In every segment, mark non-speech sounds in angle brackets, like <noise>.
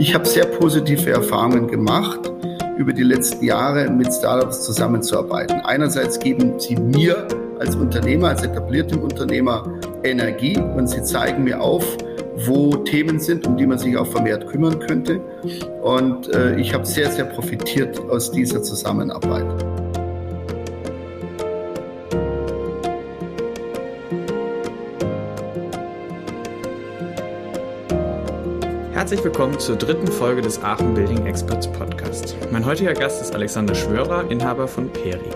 Ich habe sehr positive Erfahrungen gemacht, über die letzten Jahre mit Startups zusammenzuarbeiten. Einerseits geben sie mir als Unternehmer, als etabliertem Unternehmer Energie und sie zeigen mir auf, wo Themen sind, um die man sich auch vermehrt kümmern könnte. Und äh, ich habe sehr, sehr profitiert aus dieser Zusammenarbeit. Herzlich willkommen zur dritten Folge des Aachen Building Experts Podcast. Mein heutiger Gast ist Alexander Schwörer, Inhaber von Peri.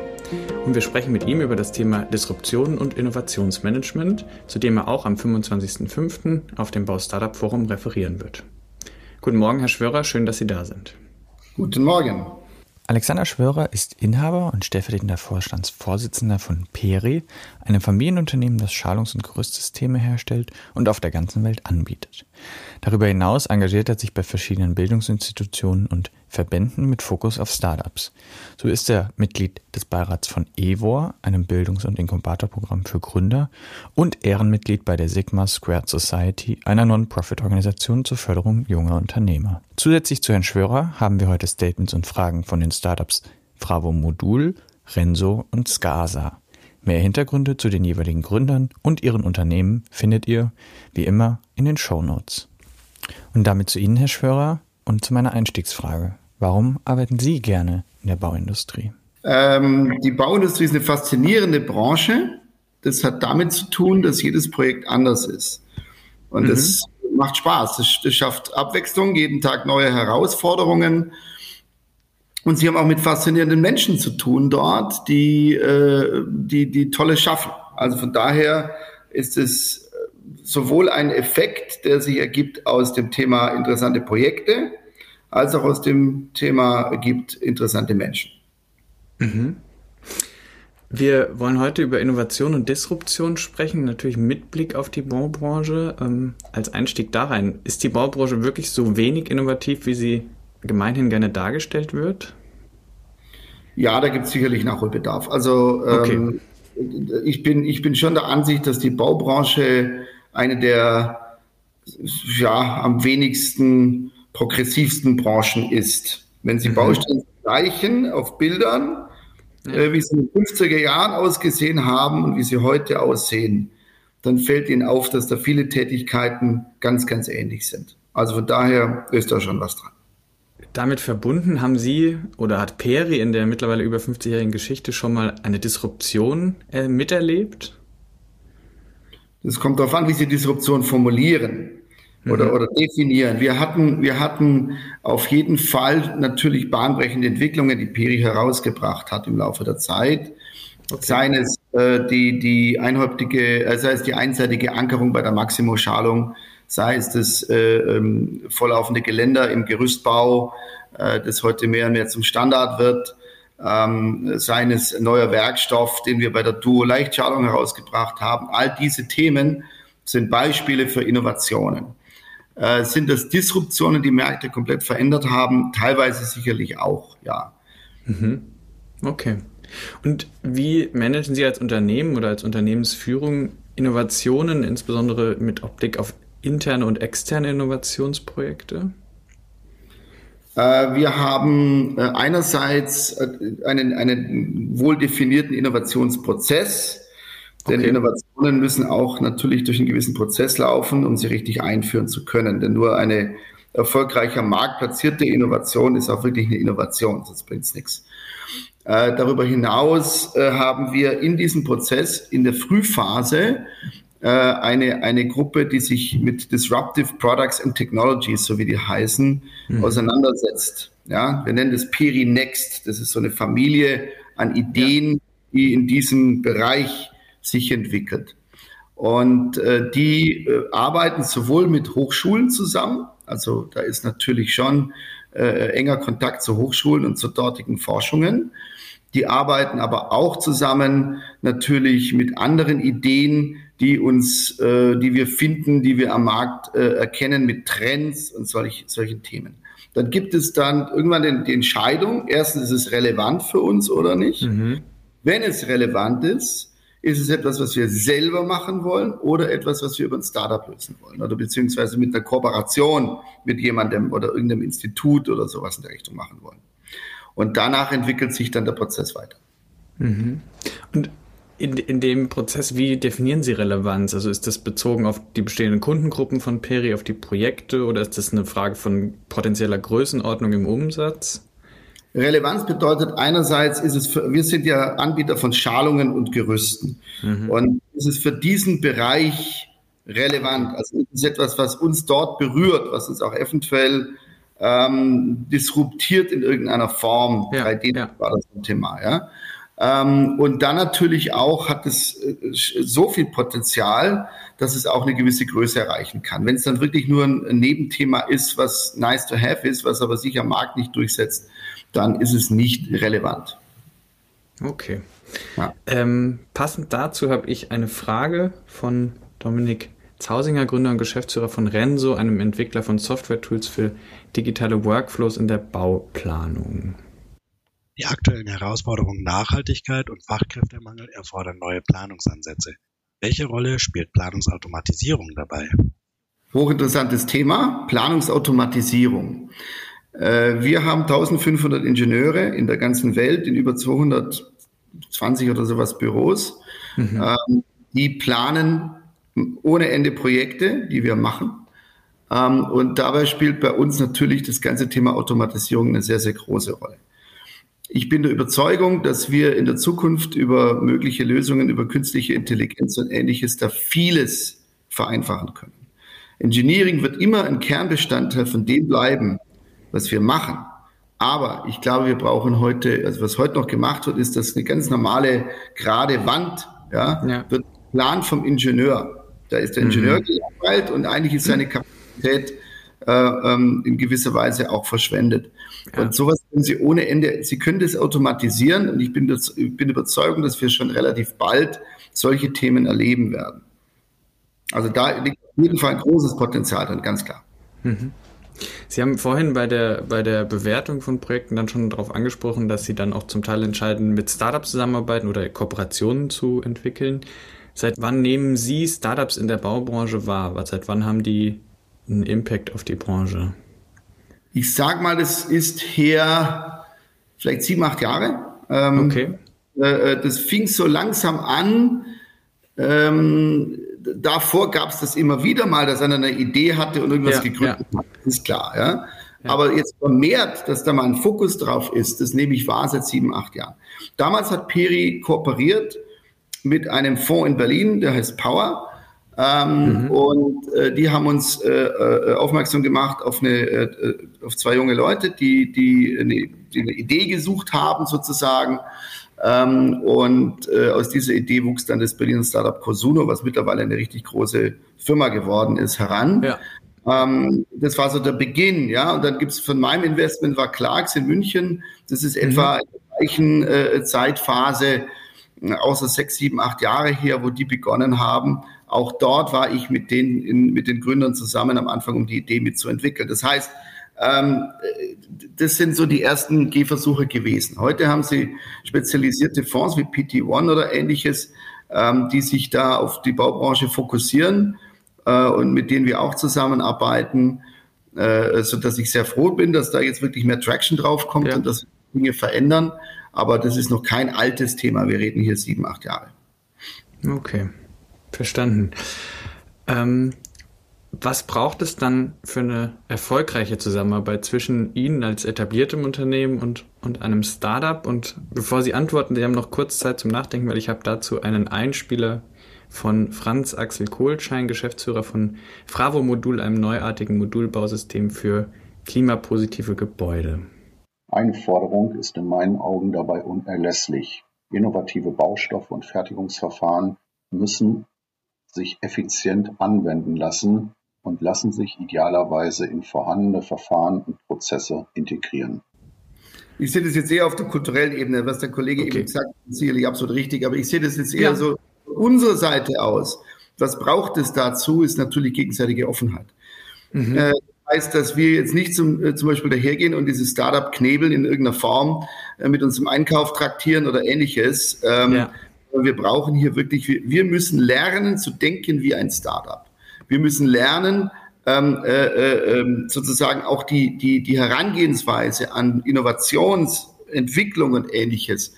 Und wir sprechen mit ihm über das Thema Disruption und Innovationsmanagement, zu dem er auch am 25.05. auf dem Bau Startup Forum referieren wird. Guten Morgen, Herr Schwörer, schön, dass Sie da sind. Guten Morgen. Alexander Schwörer ist Inhaber und stellvertretender Vorstandsvorsitzender von Peri, einem Familienunternehmen, das Schalungs- und Gerüstsysteme herstellt und auf der ganzen Welt anbietet. Darüber hinaus engagiert er sich bei verschiedenen Bildungsinstitutionen und Verbänden mit Fokus auf Startups. So ist er Mitglied des Beirats von EVOR, einem Bildungs- und Inkubatorprogramm für Gründer, und Ehrenmitglied bei der Sigma Squared Society, einer Non-Profit-Organisation zur Förderung junger Unternehmer. Zusätzlich zu Herrn Schwörer haben wir heute Statements und Fragen von den Startups Fravo Modul, Renzo und Skasa. Mehr Hintergründe zu den jeweiligen Gründern und ihren Unternehmen findet ihr, wie immer, in den Show Notes. Und damit zu Ihnen, Herr Schwörer, und zu meiner Einstiegsfrage. Warum arbeiten Sie gerne in der Bauindustrie? Ähm, die Bauindustrie ist eine faszinierende Branche. Das hat damit zu tun, dass jedes Projekt anders ist. Und mhm. das macht Spaß. Das, das schafft Abwechslung, jeden Tag neue Herausforderungen. Und sie haben auch mit faszinierenden Menschen zu tun dort, die, äh, die, die Tolles schaffen. Also von daher ist es sowohl ein Effekt, der sich ergibt aus dem Thema interessante Projekte, als auch aus dem Thema ergibt interessante Menschen. Mhm. Wir wollen heute über Innovation und Disruption sprechen, natürlich mit Blick auf die Baubranche. Ähm, als Einstieg da rein, ist die Baubranche wirklich so wenig innovativ, wie sie gemeinhin gerne dargestellt wird? Ja, da gibt es sicherlich Nachholbedarf. Also ähm, okay. ich, bin, ich bin schon der Ansicht, dass die Baubranche eine der ja, am wenigsten progressivsten Branchen ist. Wenn Sie mhm. Baustellen vergleichen auf Bildern, äh, wie sie in den 50er Jahren ausgesehen haben und wie sie heute aussehen, dann fällt Ihnen auf, dass da viele Tätigkeiten ganz, ganz ähnlich sind. Also von daher ist da schon was dran. Damit verbunden haben Sie oder hat Peri in der mittlerweile über 50-jährigen Geschichte schon mal eine Disruption äh, miterlebt? Es kommt darauf an, wie Sie Disruption formulieren oder, mhm. oder definieren. Wir hatten, wir hatten auf jeden Fall natürlich bahnbrechende Entwicklungen, die Peri herausgebracht hat im Laufe der Zeit. Okay. Seien es äh, die, die einhäuptige, äh, sei es die einseitige Ankerung bei der Maximo-Schalung, sei es das äh, ähm, vorlaufende Geländer im Gerüstbau, äh, das heute mehr und mehr zum Standard wird, ähm, seines neuer Werkstoff, den wir bei der Duo Leichtschalung herausgebracht haben. All diese Themen sind Beispiele für Innovationen. Äh, sind das Disruptionen, die Märkte komplett verändert haben? Teilweise sicherlich auch, ja. Mhm. Okay. Und wie managen Sie als Unternehmen oder als Unternehmensführung Innovationen, insbesondere mit Optik auf interne und externe Innovationsprojekte? Äh, wir haben äh, einerseits äh, einen, einen wohl definierten Innovationsprozess, denn okay. Innovationen müssen auch natürlich durch einen gewissen Prozess laufen, um sie richtig einführen zu können. Denn nur eine erfolgreicher marktplatzierte Innovation ist auch wirklich eine Innovation, sonst bringt es nichts. darüber hinaus haben wir in diesem Prozess in der Frühphase äh, eine, eine Gruppe, die sich mit Disruptive Products and Technologies, so wie die heißen, mhm. auseinandersetzt. Ja, wir nennen das Peri Next. Das ist so eine Familie an Ideen, ja. die in diesem Bereich sich entwickelt. Und äh, die äh, arbeiten sowohl mit Hochschulen zusammen, also da ist natürlich schon äh, enger Kontakt zu Hochschulen und zu dortigen Forschungen. Die arbeiten aber auch zusammen natürlich mit anderen Ideen, die uns, äh, die wir finden, die wir am Markt äh, erkennen mit Trends und solch, solchen Themen. Dann gibt es dann irgendwann den, die Entscheidung, erstens ist es relevant für uns oder nicht. Mhm. Wenn es relevant ist, Ist es etwas, was wir selber machen wollen oder etwas, was wir über ein Startup lösen wollen oder beziehungsweise mit einer Kooperation mit jemandem oder irgendeinem Institut oder sowas in der Richtung machen wollen? Und danach entwickelt sich dann der Prozess weiter. Mhm. Und in, in dem Prozess, wie definieren Sie Relevanz? Also ist das bezogen auf die bestehenden Kundengruppen von Peri, auf die Projekte oder ist das eine Frage von potenzieller Größenordnung im Umsatz? Relevanz bedeutet einerseits ist es für, wir sind ja Anbieter von Schalungen und Gerüsten. Mhm. Und es ist für diesen Bereich relevant. Also es ist etwas, was uns dort berührt, was uns auch eventuell ähm, disruptiert in irgendeiner Form. Ja, 3D ja. war das ein Thema, ja. Ähm, und dann natürlich auch hat es äh, so viel Potenzial, dass es auch eine gewisse Größe erreichen kann. Wenn es dann wirklich nur ein Nebenthema ist, was nice to have ist, was aber sich am Markt nicht durchsetzt, dann ist es nicht relevant. Okay. Ja. Ähm, passend dazu habe ich eine Frage von Dominik Zausinger, Gründer und Geschäftsführer von Renso, einem Entwickler von Software-Tools für digitale Workflows in der Bauplanung. Die aktuellen Herausforderungen Nachhaltigkeit und Fachkräftemangel erfordern neue Planungsansätze. Welche Rolle spielt Planungsautomatisierung dabei? Hochinteressantes Thema, Planungsautomatisierung. Äh, wir haben 1500 Ingenieure in der ganzen Welt, in über 220 oder sowas Büros. Mhm. Ähm, die planen ohne Ende Projekte, die wir machen. Ähm, und dabei spielt bei uns natürlich das ganze Thema Automatisierung eine sehr, sehr große Rolle. Ich bin der Überzeugung, dass wir in der Zukunft über mögliche Lösungen, über künstliche Intelligenz und ähnliches da vieles vereinfachen können. Engineering wird immer ein Kernbestandteil von dem bleiben, was wir machen. Aber ich glaube, wir brauchen heute, also was heute noch gemacht wird, ist, dass eine ganz normale gerade Wand, ja, ja. wird geplant vom Ingenieur. Da ist der Ingenieur mhm. gelangweilt und eigentlich ist seine Kapazität äh, ähm, in gewisser Weise auch verschwendet. Ja. Und sowas können Sie ohne Ende, Sie können das automatisieren und ich bin, das, ich bin überzeugt, dass wir schon relativ bald solche Themen erleben werden. Also da liegt auf jeden Fall ein großes Potenzial drin, ganz klar. Mhm. Sie haben vorhin bei der, bei der Bewertung von Projekten dann schon darauf angesprochen, dass Sie dann auch zum Teil entscheiden, mit Startups zusammenarbeiten oder Kooperationen zu entwickeln. Seit wann nehmen Sie Startups in der Baubranche wahr? Seit wann haben die einen Impact auf die Branche? Ich sag mal, das ist her vielleicht sieben, acht Jahre. Ähm, okay. Äh, äh das fing so langsam an. Ähm, davor gab es das immer wieder mal, dass einer eine Idee hatte und irgendwas ja, gegründet ja. hat. Ist klar, ja? ja. Aber jetzt vermehrt, dass da mal ein Fokus drauf ist, das nehme ich wahr seit sieben, acht Jahren. Damals hat Peri kooperiert mit einem Fonds in Berlin, der heißt Power. Ähm, mhm. Und äh, die haben uns äh, äh, aufmerksam gemacht auf, eine, äh, auf zwei junge Leute, die, die, eine, die eine Idee gesucht haben, sozusagen. Ähm, und äh, aus dieser Idee wuchs dann das Berliner Startup Cosuno, was mittlerweile eine richtig große Firma geworden ist, heran. Ja. Ähm, das war so der Beginn, ja. Und dann gibt's von meinem Investment war Clarks in München. Das ist mhm. etwa in der gleichen äh, Zeitphase, außer sechs, sieben, acht Jahre her, wo die begonnen haben. Auch dort war ich mit den, in, mit den Gründern zusammen am Anfang, um die Idee mitzuentwickeln. Das heißt, das sind so die ersten Gehversuche gewesen. Heute haben sie spezialisierte Fonds wie PT1 oder ähnliches, ähm, die sich da auf die Baubranche fokussieren äh, und mit denen wir auch zusammenarbeiten, äh, so dass ich sehr froh bin, dass da jetzt wirklich mehr Traction drauf kommt ja. und dass Dinge verändern. Aber das ist noch kein altes Thema. Wir reden hier sieben, acht Jahre. Okay. Verstanden. Ähm, was braucht es dann für eine erfolgreiche Zusammenarbeit zwischen Ihnen als etabliertem Unternehmen und, und einem Startup? Und bevor Sie antworten, Sie haben noch kurz Zeit zum Nachdenken, weil ich habe dazu einen Einspieler von Franz Axel Kohlschein, Geschäftsführer von Fravo Modul, einem neuartigen Modulbausystem für klimapositive Gebäude. Eine Forderung ist in meinen Augen dabei unerlässlich. Innovative Baustoffe und Fertigungsverfahren müssen sich effizient anwenden lassen und lassen sich idealerweise in vorhandene Verfahren und Prozesse integrieren. Ich sehe das jetzt eher auf der kulturellen Ebene, was der Kollege okay. eben gesagt hat, sicherlich absolut richtig, aber ich sehe das jetzt eher ja. so von unserer Seite aus. Was braucht es dazu, ist natürlich gegenseitige Offenheit. Mhm. Äh, heißt, dass wir jetzt nicht zum, äh, zum Beispiel dahergehen und dieses Startup knebeln in irgendeiner Form äh, mit unserem Einkauf traktieren oder ähnliches, ähm, ja wir brauchen hier wirklich, wir müssen lernen zu denken wie ein Startup. Wir müssen lernen, ähm, äh, äh, ähm, sozusagen auch die, die, die Herangehensweise an Innovationsentwicklung und ähnliches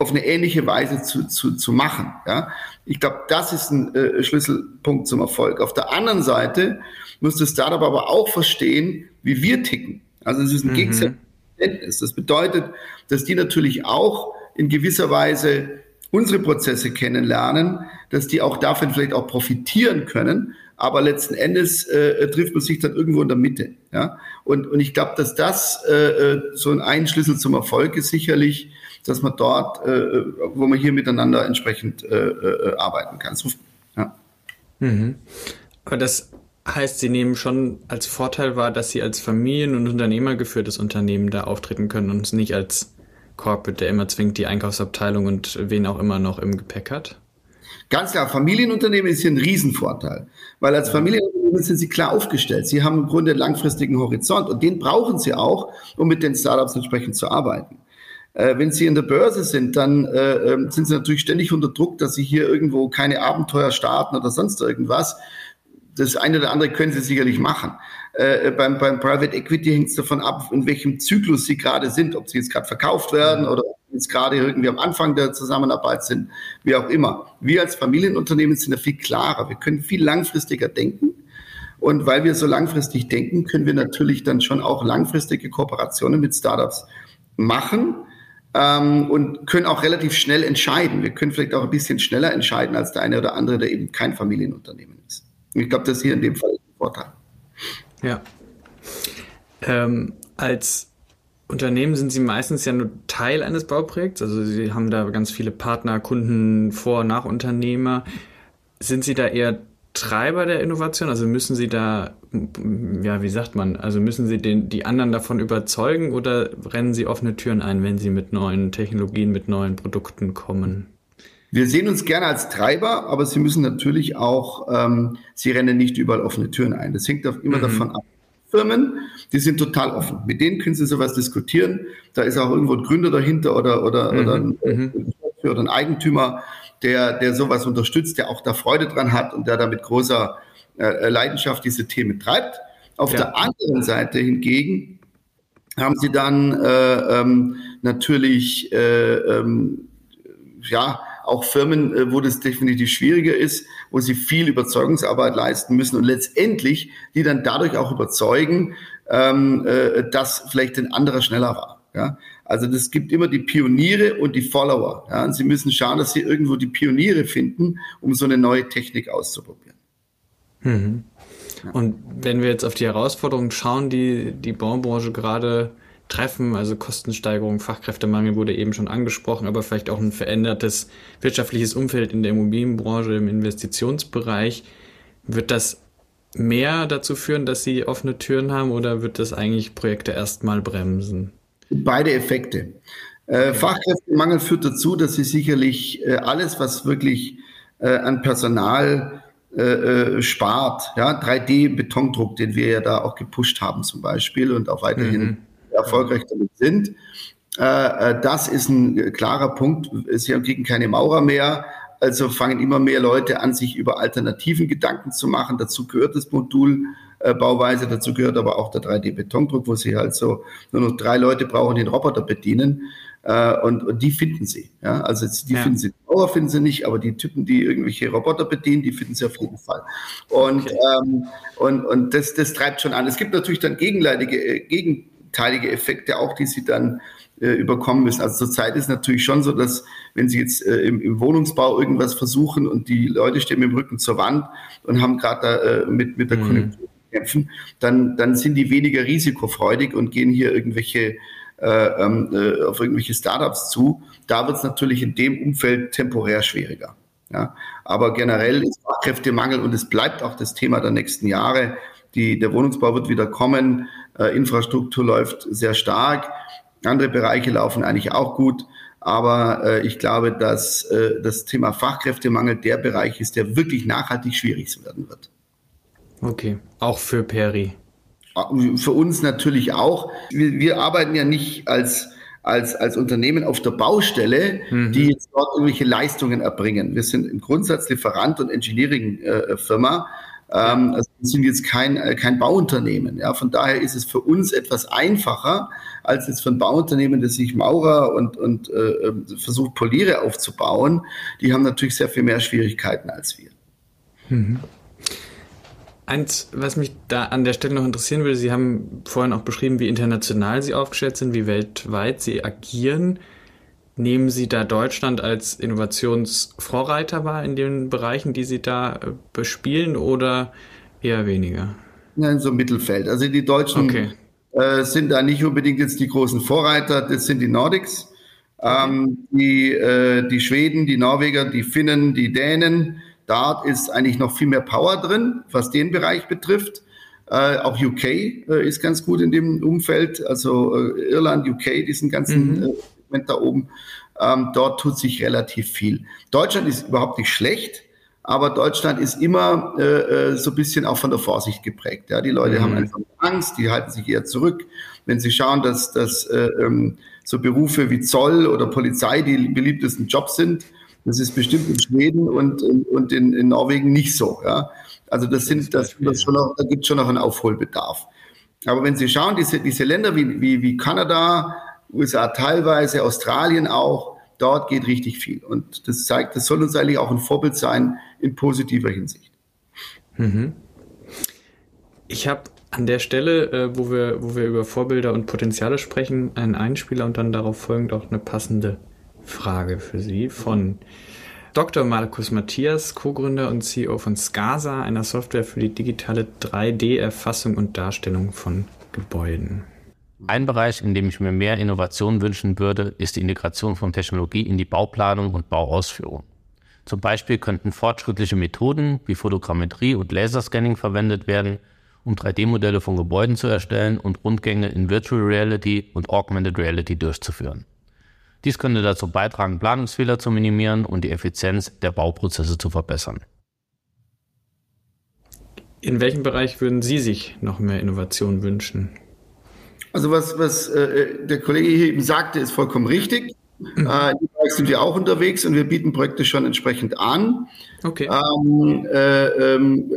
auf eine ähnliche Weise zu, zu, zu machen. Ja? Ich glaube, das ist ein äh, Schlüsselpunkt zum Erfolg. Auf der anderen Seite muss das Startup aber auch verstehen, wie wir ticken. Also es ist ein mhm. Gegensätzliches. Das bedeutet, dass die natürlich auch in gewisser Weise unsere Prozesse kennenlernen, dass die auch davon vielleicht auch profitieren können, aber letzten Endes äh, trifft man sich dann irgendwo in der Mitte. Ja? Und, und ich glaube, dass das äh, äh, so ein Schlüssel zum Erfolg ist sicherlich, dass man dort, äh, wo man hier miteinander entsprechend äh, äh, arbeiten kann. So, ja. Mhm. Aber das heißt, Sie nehmen schon als Vorteil wahr, dass Sie als Familien- und Unternehmergeführtes Unternehmen da auftreten können und nicht als Corporate, der immer zwingt die Einkaufsabteilung und wen auch immer noch im Gepäck hat? Ganz klar, Familienunternehmen ist hier ein Riesenvorteil, weil als Familienunternehmen sind sie klar aufgestellt. Sie haben im Grunde einen langfristigen Horizont und den brauchen sie auch, um mit den Startups entsprechend zu arbeiten. Äh, wenn Sie in der Börse sind, dann äh, ähm, sind Sie natürlich ständig unter Druck, dass Sie hier irgendwo keine Abenteuer starten oder sonst irgendwas. Das eine oder andere können Sie sicherlich machen. Äh, beim, beim Private Equity hängt es davon ab, in welchem Zyklus Sie gerade sind, ob Sie jetzt gerade verkauft werden oder jetzt gerade irgendwie am Anfang der Zusammenarbeit sind, wie auch immer. Wir als Familienunternehmen sind ja viel klarer. Wir können viel langfristiger denken. Und weil wir so langfristig denken, können wir natürlich dann schon auch langfristige Kooperationen mit Startups machen ähm, und können auch relativ schnell entscheiden. Wir können vielleicht auch ein bisschen schneller entscheiden als der eine oder andere, der eben kein Familienunternehmen ist. Ich glaube, das ist hier in dem Fall ein Vorteil. Ja. Ähm, als Unternehmen sind Sie meistens ja nur Teil eines Bauprojekts. Also Sie haben da ganz viele Partner, Kunden, Vor- und Nachunternehmer. Sind Sie da eher Treiber der Innovation? Also müssen Sie da, ja, wie sagt man, also müssen Sie den, die anderen davon überzeugen oder rennen Sie offene Türen ein, wenn Sie mit neuen Technologien, mit neuen Produkten kommen? Wir sehen uns gerne als Treiber, aber Sie müssen natürlich auch, ähm, Sie rennen nicht überall offene Türen ein. Das hängt auch immer mhm. davon ab. Firmen, die sind total offen. Mit denen können Sie sowas diskutieren. Da ist auch irgendwo ein Gründer dahinter oder, oder, mhm. oder, ein, mhm. oder ein Eigentümer der, der sowas unterstützt, der auch da Freude dran hat und der da mit großer äh, Leidenschaft diese Themen treibt. Auf ja. der anderen Seite hingegen haben sie dann äh, ähm, natürlich äh, ähm, ja auch Firmen, äh, wo das definitiv schwieriger ist, wo sie viel Überzeugungsarbeit leisten müssen und letztendlich die dann dadurch auch überzeugen, ähm, äh, dass vielleicht ein anderer schneller war. Ja? Also das gibt immer die Pioniere und die Follower. Ja? Und sie müssen schauen, dass sie irgendwo die Pioniere finden, um so eine neue Technik auszuprobieren. Mhm. Und wenn wir jetzt auf die Herausforderungen schauen, die die Baubranche gerade treffen, also Kostensteigerung, Fachkräftemangel wurde eben schon angesprochen, aber vielleicht auch ein verändertes wirtschaftliches Umfeld in der Immobilienbranche, im Investitionsbereich, wird das mehr dazu führen, dass sie offene Türen haben oder wird das eigentlich Projekte erstmal bremsen? Beide Effekte. Äh, Fachkräftemangel führt dazu, dass sie sicherlich äh, alles, was wirklich äh, an Personal äh, äh spart, ja, 3D-Betondruck, den wir ja da auch gepusht haben zum Beispiel und auch weiterhin mhm. Erfolgreich damit sind. Äh, äh, das ist ein klarer Punkt. Sie kriegen keine Maurer mehr, also fangen immer mehr Leute an, sich über Alternativen Gedanken zu machen. Dazu gehört das Modul äh, Bauweise. Dazu gehört aber auch der 3D-Betondruck, wo sie halt so nur noch drei Leute brauchen, die den Roboter bedienen. Äh, und, und die finden sie. Ja? Also die ja. finden sie, Bauer finden sie nicht, aber die Typen, die irgendwelche Roboter bedienen, die finden sie auf jeden Fall. Und, okay. ähm, und, und das, das treibt schon an. Es gibt natürlich dann gegenleitige, äh, gegenteilige Effekte auch, die sie dann äh, überkommen müssen. Also zurzeit ist natürlich schon so, dass wenn Sie jetzt äh, im, im, Wohnungsbau irgendwas versuchen und die Leute stehen mit dem Rücken zur Wand und haben gerade da äh, mit, mit der mhm. Konjunktur kämpfen, dann, dann sind die weniger risikofreudig und gehen hier irgendwelche äh, ähm, äh, auf irgendwelche Startups zu. Da wird es natürlich in dem Umfeld temporär schwieriger. Ja? Aber generell ist Fachkräftemangel und es bleibt auch das Thema der nächsten Jahre. Die, der Wohnungsbau wird wieder kommen, Infrastruktur läuft sehr stark, andere Bereiche laufen eigentlich auch gut. Aber äh, ich glaube, dass äh, das Thema Fachkräftemangel der Bereich ist, der wirklich nachhaltig schwierig werden wird. Okay, auch für Peri. Für uns natürlich auch. Wir, wir arbeiten ja nicht als als, als Unternehmen auf der Baustelle, mhm. die jetzt dort irgendwelche Leistungen erbringen. Wir sind im Grundsatz Lieferant und Engineering-Firma. Äh, ähm, also wir sind jetzt kein, äh, kein Bauunternehmen. Ja, von daher ist es für uns etwas einfacher, als jetzt für ein Bauunternehmen, das sich Maurer und, und äh, äh versucht, Poliere aufzubauen. Die haben natürlich sehr viel mehr Schwierigkeiten als wir. Mhm. Eins, was mich da an der Stelle noch interessieren würde, Sie haben vorhin auch beschrieben, wie international Sie aufgestellt sind, wie weltweit Sie agieren. Nehmen Sie da Deutschland als Innovationsvorreiter wahr in den Bereichen, die Sie da äh, bespielen oder eher weniger? Nein, so Mittelfeld. Also die Deutschen okay. äh, sind da nicht unbedingt jetzt die großen Vorreiter, das sind die Nordics. Ähm, die, äh, die Schweden, die Norweger, die Finnen, die Dänen, da ist eigentlich noch viel mehr Power drin, was den Bereich betrifft. Äh, auch UK äh, ist ganz gut in dem Umfeld, also äh, Irland, UK, diesen ganzen mhm. Segment da oben. Ähm, dort tut sich relativ viel. Deutschland ist überhaupt nicht schlecht, aber Deutschland ist immer äh, äh so ein bisschen auch von der Vorsicht geprägt. Ja, die Leute mhm. haben einfach Angst, die halten sich eher zurück. Wenn sie schauen, dass, dass äh, ähm, so Berufe wie Zoll oder Polizei die beliebtesten Jobs sind, das ist bestimmt in Schweden und, und in, in Norwegen nicht so. Ja? Also das sind, das, das schon noch, da gibt es schon noch einen Aufholbedarf. Aber wenn Sie schauen, diese, diese Länder wie, wie, wie Kanada, USA teilweise, Australien auch, dort geht richtig viel. Und das zeigt, das soll uns eigentlich auch ein Vorbild sein in positiver Hinsicht. Mhm. Ich habe an der Stelle, äh, wo, wir, wo wir über Vorbilder und Potenziale sprechen, einen Einspieler und dann darauf folgend auch eine passende Frage für Sie von Dr. Markus Matthias, Co-Gründer und CEO von SCASA, einer Software für die digitale 3D-Erfassung und Darstellung von Gebäuden. Ein Bereich, in dem ich mir mehr Innovation wünschen würde, ist die Integration von Technologie in die Bauplanung und Bauausführung. Zum Beispiel könnten fortschrittliche Methoden wie Fotogrammetrie und Laserscanning verwendet werden, um 3D-Modelle von Gebäuden zu erstellen und Rundgänge in Virtual Reality und Augmented Reality durchzuführen. Dies könnte dazu beitragen, Planungsfehler zu minimieren und die Effizienz der Bauprozesse zu verbessern. In welchem Bereich würden Sie sich noch mehr Innovation wünschen? Also was, was äh, der Kollege hier eben sagte, ist vollkommen richtig. Mhm. Äh, sind wir auch unterwegs und wir bieten Projekte schon entsprechend an. Okay. Ähm, äh, ähm,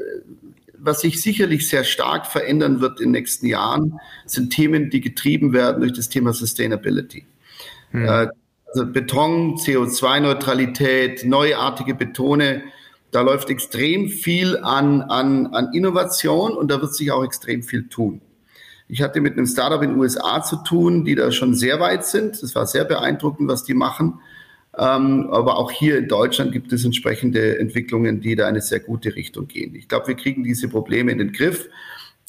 was sich sicherlich sehr stark verändern wird in den nächsten Jahren, sind Themen, die getrieben werden durch das Thema Sustainability. Mhm. Also Beton, CO2-Neutralität, neuartige Betone, da läuft extrem viel an, an, an Innovation und da wird sich auch extrem viel tun. Ich hatte mit einem Startup in den USA zu tun, die da schon sehr weit sind. Das war sehr beeindruckend, was die machen. Ähm, aber auch hier in Deutschland gibt es entsprechende Entwicklungen, die da eine sehr gute Richtung gehen. Ich glaube, wir kriegen diese Probleme in den Griff.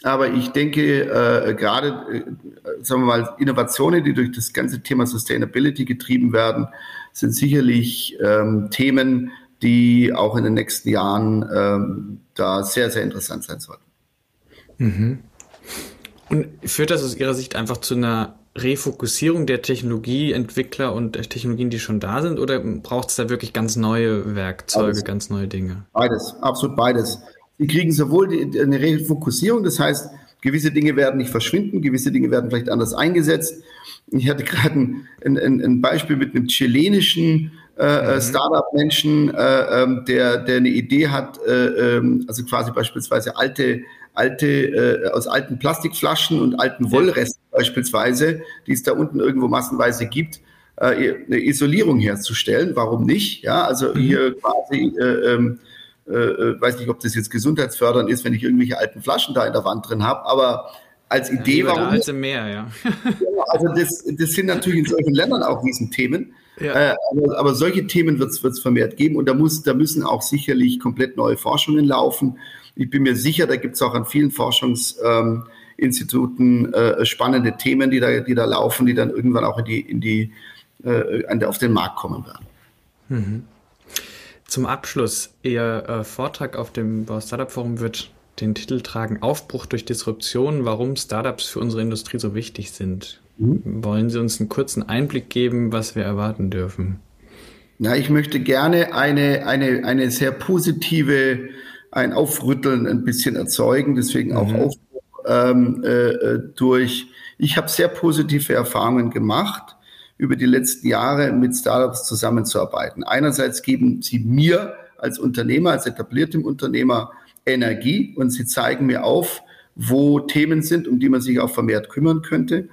Aber ich denke, äh, gerade, äh, sagen wir mal, Innovationen, die durch das ganze Thema Sustainability getrieben werden, sind sicherlich ähm, Themen, die auch in den nächsten Jahren ähm, da sehr, sehr interessant sein sollten. Mhm. Und führt das aus Ihrer Sicht einfach zu einer Refokussierung der Technologieentwickler und der Technologien, die schon da sind, oder braucht es da wirklich ganz neue Werkzeuge, beides. ganz neue Dinge? Beides, absolut beides. Die kriegen sowohl die, eine Refokussierung, das heißt, gewisse Dinge werden nicht verschwinden, gewisse Dinge werden vielleicht anders eingesetzt. Ich hatte gerade ein, ein, ein Beispiel mit einem chilenischen äh, äh mhm. Startup-Menschen, äh, ähm, der, der eine Idee hat, äh, ähm, also quasi beispielsweise alte, alte äh, aus alten Plastikflaschen und alten Wollresten beispielsweise, die es da unten irgendwo massenweise gibt, äh, eine Isolierung herzustellen. Warum nicht? Ja, also mhm. hier quasi äh, ähm, äh, äh, weiß nicht, ob das jetzt gesundheitsfördernd ist, wenn ich irgendwelche alten Flaschen da in der Wand drin habe, aber als Idee, ja, warum als <laughs> mehr, ja. ja. Also das, das sind natürlich in solchen Ländern auch Riesenthemen. Ja. Äh, aber, aber, solche Themen wird es vermehrt geben und da, muss, da müssen auch sicherlich komplett neue Forschungen laufen. Ich bin mir sicher, da gibt es auch an vielen Forschungsinstituten äh, spannende Themen, die da, die da laufen, die dann irgendwann auch in die, in die, äh, auf den Markt kommen werden. Mhm. Zum Abschluss, Ihr äh, Vortrag auf dem Bau Startup Forum wird den Titel tragen Aufbruch durch Disruption, warum Startups für unsere Industrie so wichtig sind. Mhm. Wollen Sie uns einen kurzen Einblick geben, was wir erwarten dürfen? Ja, ich möchte gerne eine, eine, eine sehr positive, ein Aufrütteln ein bisschen erzeugen, deswegen auch mhm. Aufbruch ähm, äh, äh durch. Ich habe sehr positive Erfahrungen gemacht über die letzten Jahre mit Startups zusammenzuarbeiten. Einerseits geben sie mir als Unternehmer, als etabliertem Unternehmer Energie und sie zeigen mir auf, wo Themen sind, um die man sich auch vermehrt kümmern könnte.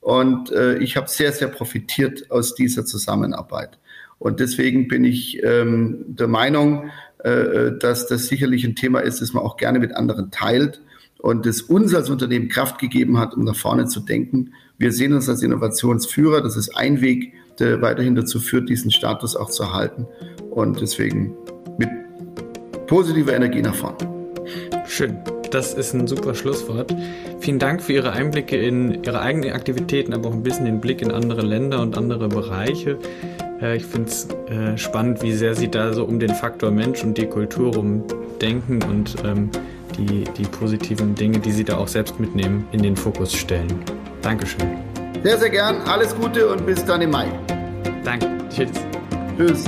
Und äh, ich habe sehr, sehr profitiert aus dieser Zusammenarbeit. Und deswegen bin ich ähm, der Meinung, dass das sicherlich ein Thema ist, das man auch gerne mit anderen teilt und das uns als Unternehmen Kraft gegeben hat, um nach vorne zu denken. Wir sehen uns als Innovationsführer. Das ist ein Weg, der weiterhin dazu führt, diesen Status auch zu erhalten. Und deswegen mit positiver Energie nach vorne. Schön. Das ist ein super Schlusswort. Vielen Dank für Ihre Einblicke in Ihre eigenen Aktivitäten, aber auch ein bisschen den Blick in andere Länder und andere Bereiche. Äh, ich finde es äh, spannend, wie sehr Sie da so um den Faktor Mensch und die Kultur rum denken und ähm, die, die positiven Dinge, die Sie da auch selbst mitnehmen, in den Fokus stellen. Dankeschön. Sehr, sehr gern. Alles Gute und bis dann im Mai. Danke. Tschüss. Tschüss.